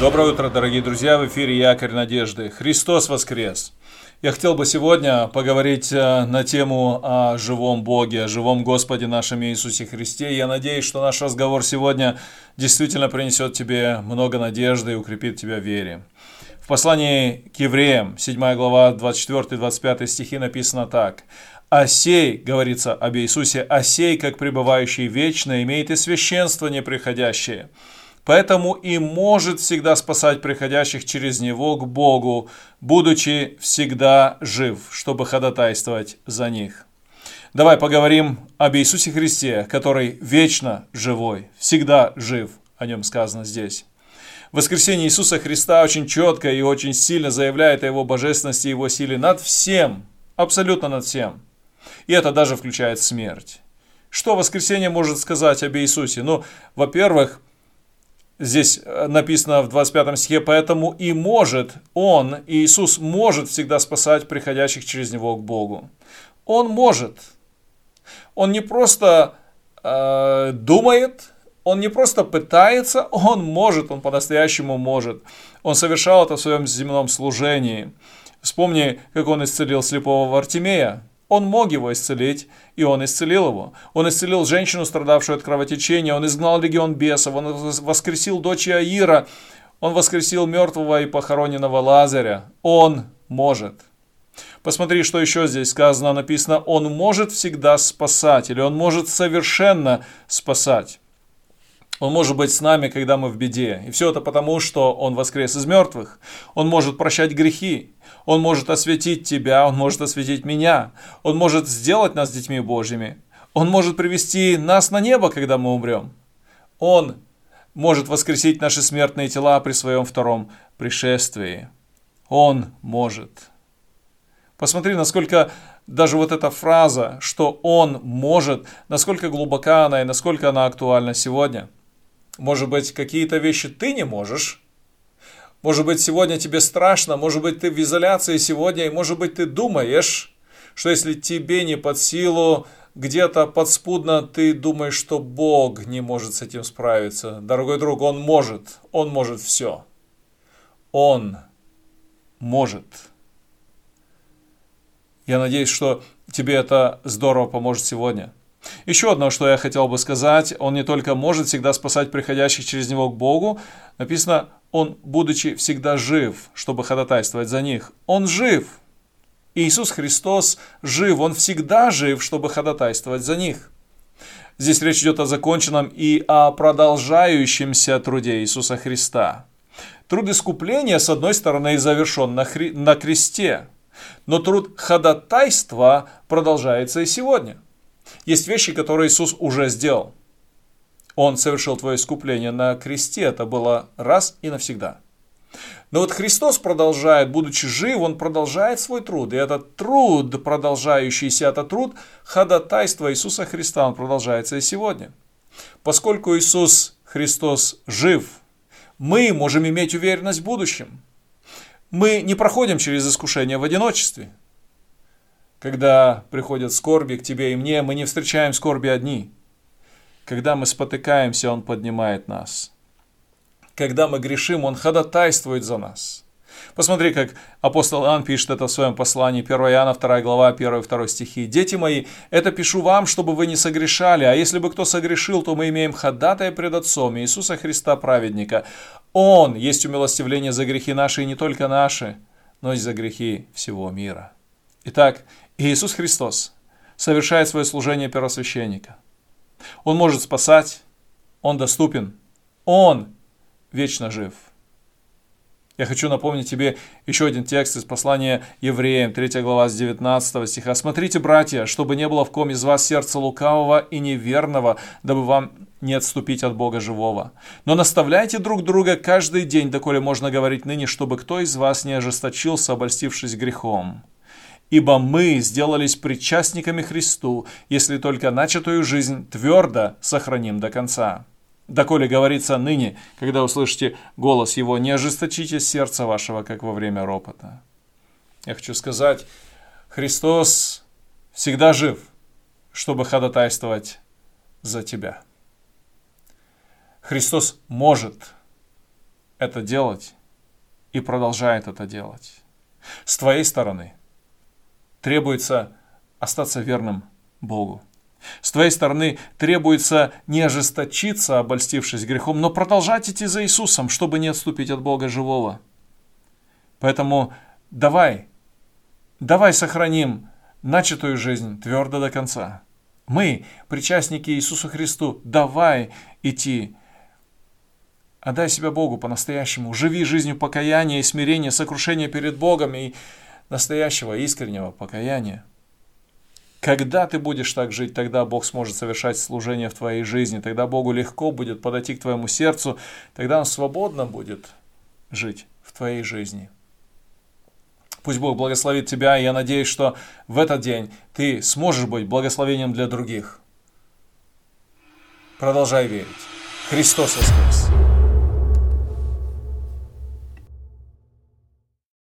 Доброе утро, дорогие друзья! В эфире Якорь Надежды. Христос воскрес! Я хотел бы сегодня поговорить э, на тему о живом Боге, о живом Господе нашем Иисусе Христе. Я надеюсь, что наш разговор сегодня действительно принесет тебе много надежды и укрепит тебя в вере. В послании к евреям, 7 глава, 24-25 стихи написано так. «Осей, говорится об Иисусе, осей, как пребывающий вечно, имеет и священство неприходящее» поэтому и может всегда спасать приходящих через него к Богу, будучи всегда жив, чтобы ходатайствовать за них. Давай поговорим об Иисусе Христе, который вечно живой, всегда жив, о нем сказано здесь. Воскресение Иисуса Христа очень четко и очень сильно заявляет о его божественности и его силе над всем, абсолютно над всем. И это даже включает смерть. Что воскресение может сказать об Иисусе? Ну, во-первых, здесь э, написано в 25 стихе, поэтому и может Он, Иисус может всегда спасать приходящих через Него к Богу. Он может. Он не просто э, думает, он не просто пытается, он может, он по-настоящему может. Он совершал это в своем земном служении. Вспомни, как он исцелил слепого Вартимея. Он мог его исцелить, и он исцелил его. Он исцелил женщину, страдавшую от кровотечения, он изгнал легион бесов, он воскресил дочь Аира, он воскресил мертвого и похороненного Лазаря. Он может. Посмотри, что еще здесь сказано, написано, он может всегда спасать, или он может совершенно спасать. Он может быть с нами, когда мы в беде. И все это потому, что Он воскрес из мертвых. Он может прощать грехи. Он может осветить тебя, Он может осветить меня. Он может сделать нас детьми Божьими. Он может привести нас на небо, когда мы умрем. Он может воскресить наши смертные тела при своем втором пришествии. Он может. Посмотри, насколько даже вот эта фраза, что Он может, насколько глубока она и насколько она актуальна сегодня – может быть, какие-то вещи ты не можешь. Может быть, сегодня тебе страшно, может быть, ты в изоляции сегодня, и может быть, ты думаешь, что если тебе не под силу, где-то подспудно ты думаешь, что Бог не может с этим справиться. Дорогой друг, Он может, Он может все. Он может. Я надеюсь, что тебе это здорово поможет сегодня. Еще одно, что я хотел бы сказать, он не только может всегда спасать приходящих через него к Богу, написано, он, будучи всегда жив, чтобы ходатайствовать за них. Он жив. Иисус Христос жив, Он всегда жив, чтобы ходатайствовать за них. Здесь речь идет о законченном и о продолжающемся труде Иисуса Христа. Труд искупления, с одной стороны, завершен на, хри... на кресте, но труд ходатайства продолжается и сегодня – есть вещи, которые Иисус уже сделал. Он совершил твое искупление на кресте. Это было раз и навсегда. Но вот Христос продолжает, будучи жив, Он продолжает свой труд. И этот труд, продолжающийся, это труд ходатайства Иисуса Христа, он продолжается и сегодня. Поскольку Иисус Христос жив, мы можем иметь уверенность в будущем. Мы не проходим через искушение в одиночестве. Когда приходят скорби к тебе и мне, мы не встречаем скорби одни. Когда мы спотыкаемся, Он поднимает нас. Когда мы грешим, Он ходатайствует за нас. Посмотри, как апостол Иоанн пишет это в своем послании, 1 Иоанна 2 глава, 1 и 2 стихи. «Дети мои, это пишу вам, чтобы вы не согрешали, а если бы кто согрешил, то мы имеем ходатая пред Отцом, Иисуса Христа праведника. Он есть умилостивление за грехи наши, и не только наши, но и за грехи всего мира». Итак, Иисус Христос совершает свое служение первосвященника. Он может спасать, Он доступен, Он вечно жив. Я хочу напомнить тебе еще один текст из послания евреям, 3 глава с 19 стиха. «Смотрите, братья, чтобы не было в ком из вас сердца лукавого и неверного, дабы вам не отступить от Бога живого. Но наставляйте друг друга каждый день, доколе можно говорить ныне, чтобы кто из вас не ожесточился, обольстившись грехом ибо мы сделались причастниками Христу, если только начатую жизнь твердо сохраним до конца. Доколе говорится ныне, когда услышите голос Его, не ожесточите сердце вашего, как во время ропота. Я хочу сказать, Христос всегда жив, чтобы ходатайствовать за тебя. Христос может это делать и продолжает это делать. С твоей стороны требуется остаться верным Богу. С твоей стороны требуется не ожесточиться, обольстившись грехом, но продолжать идти за Иисусом, чтобы не отступить от Бога живого. Поэтому давай, давай сохраним начатую жизнь твердо до конца. Мы, причастники Иисусу Христу, давай идти. Отдай себя Богу по-настоящему. Живи жизнью покаяния и смирения, сокрушения перед Богом и настоящего искреннего покаяния. Когда ты будешь так жить, тогда Бог сможет совершать служение в твоей жизни, тогда Богу легко будет подойти к твоему сердцу, тогда Он свободно будет жить в твоей жизни. Пусть Бог благословит тебя, и я надеюсь, что в этот день ты сможешь быть благословением для других. Продолжай верить. Христос воскрес!